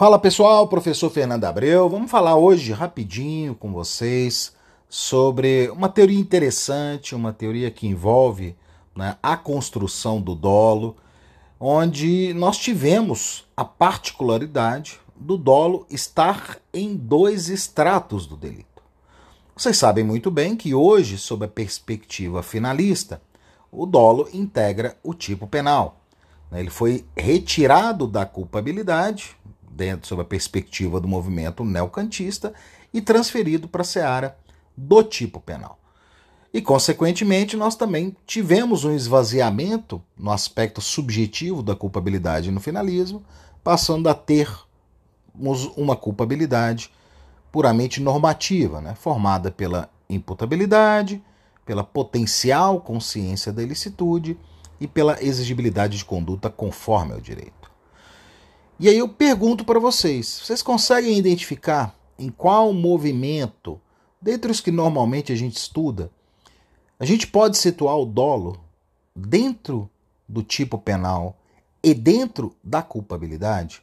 Fala pessoal, professor Fernando Abreu. Vamos falar hoje rapidinho com vocês sobre uma teoria interessante, uma teoria que envolve né, a construção do dolo, onde nós tivemos a particularidade do dolo estar em dois estratos do delito. Vocês sabem muito bem que hoje, sob a perspectiva finalista, o dolo integra o tipo penal. Ele foi retirado da culpabilidade dentro sob a perspectiva do movimento neocantista e transferido para a seara do tipo penal. E, consequentemente, nós também tivemos um esvaziamento no aspecto subjetivo da culpabilidade no finalismo, passando a termos uma culpabilidade puramente normativa, né, formada pela imputabilidade, pela potencial consciência da ilicitude e pela exigibilidade de conduta conforme ao direito. E aí eu pergunto para vocês: vocês conseguem identificar em qual movimento, dentre os que normalmente a gente estuda, a gente pode situar o dolo dentro do tipo penal e dentro da culpabilidade?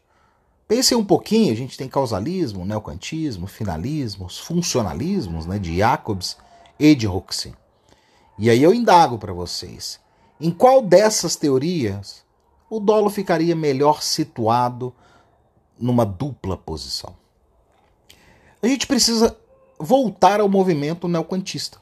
Pensem um pouquinho, a gente tem causalismo, neocantismo, finalismo, os funcionalismos né, de Jacobs e de Huxley. E aí eu indago para vocês, em qual dessas teorias o dolo ficaria melhor situado numa dupla posição. A gente precisa voltar ao movimento neocantista,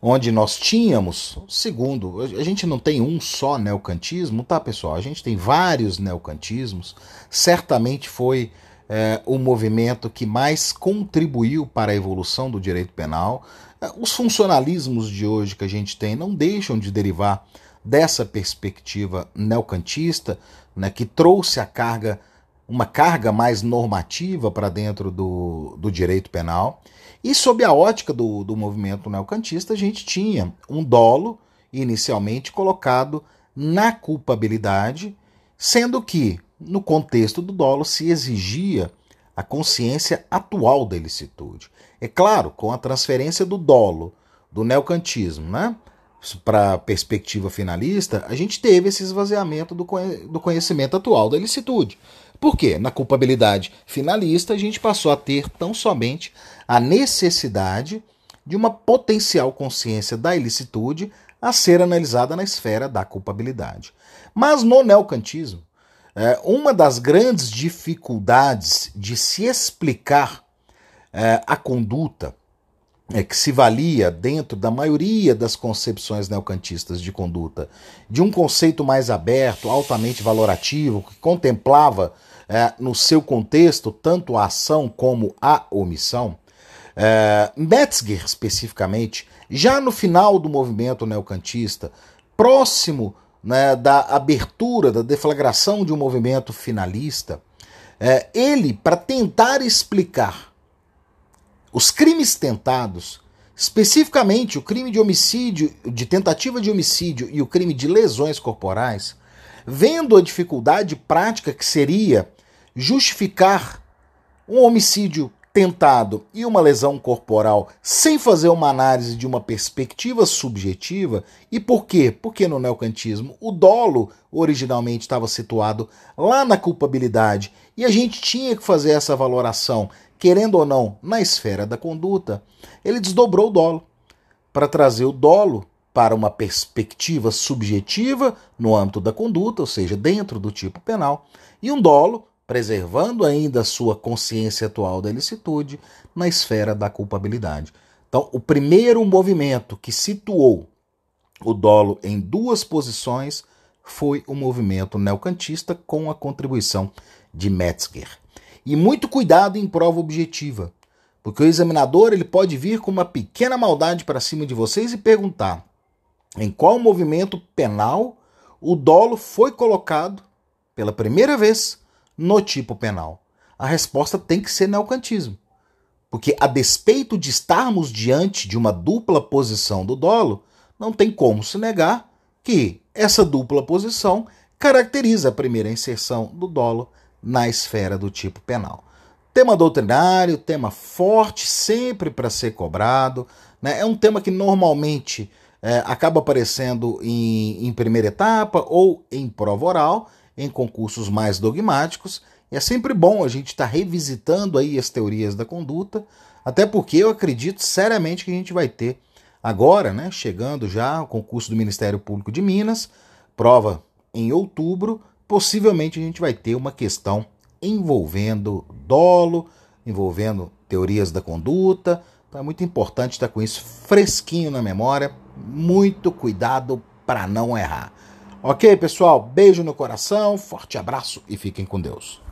onde nós tínhamos, segundo, a gente não tem um só neocantismo, tá, pessoal? A gente tem vários neocantismos. Certamente foi é, o movimento que mais contribuiu para a evolução do direito penal. É, os funcionalismos de hoje que a gente tem não deixam de derivar dessa perspectiva neocantista, né, que trouxe a carga, uma carga mais normativa para dentro do, do direito penal. E sob a ótica do, do movimento neocantista, a gente tinha um dolo inicialmente colocado na culpabilidade, sendo que, no contexto do dolo, se exigia a consciência atual da ilicitude. É claro, com a transferência do dolo do neocantismo, né? Para a perspectiva finalista, a gente teve esse esvaziamento do, do conhecimento atual da ilicitude. Por quê? Na culpabilidade finalista, a gente passou a ter tão somente a necessidade de uma potencial consciência da ilicitude a ser analisada na esfera da culpabilidade. Mas no neocantismo, é, uma das grandes dificuldades de se explicar é, a conduta é, que se valia dentro da maioria das concepções neocantistas de conduta de um conceito mais aberto, altamente valorativo, que contemplava é, no seu contexto tanto a ação como a omissão. É, Metzger, especificamente, já no final do movimento neocantista, próximo né, da abertura, da deflagração de um movimento finalista, é, ele, para tentar explicar os crimes tentados, especificamente o crime de homicídio, de tentativa de homicídio e o crime de lesões corporais, vendo a dificuldade prática que seria justificar um homicídio tentado e uma lesão corporal sem fazer uma análise de uma perspectiva subjetiva. E por quê? Porque no neocantismo o dolo originalmente estava situado lá na culpabilidade e a gente tinha que fazer essa valoração querendo ou não, na esfera da conduta, ele desdobrou o dolo para trazer o dolo para uma perspectiva subjetiva no âmbito da conduta, ou seja, dentro do tipo penal, e um dolo preservando ainda a sua consciência atual da ilicitude na esfera da culpabilidade. Então, o primeiro movimento que situou o dolo em duas posições foi o movimento neocantista com a contribuição de Metzger. E muito cuidado em prova objetiva, porque o examinador ele pode vir com uma pequena maldade para cima de vocês e perguntar em qual movimento penal o dolo foi colocado pela primeira vez no tipo penal. A resposta tem que ser neocantismo. Porque, a despeito de estarmos diante de uma dupla posição do dolo, não tem como se negar que essa dupla posição caracteriza a primeira inserção do dolo na esfera do tipo penal. Tema doutrinário, tema forte, sempre para ser cobrado. Né? É um tema que normalmente é, acaba aparecendo em, em primeira etapa ou em prova oral em concursos mais dogmáticos. E é sempre bom a gente estar tá revisitando aí as teorias da conduta, até porque eu acredito seriamente que a gente vai ter agora, né, chegando já o concurso do Ministério Público de Minas, prova em outubro, possivelmente a gente vai ter uma questão envolvendo dolo, envolvendo teorias da conduta. Então é muito importante estar com isso fresquinho na memória. Muito cuidado para não errar. Ok, pessoal? Beijo no coração, forte abraço e fiquem com Deus.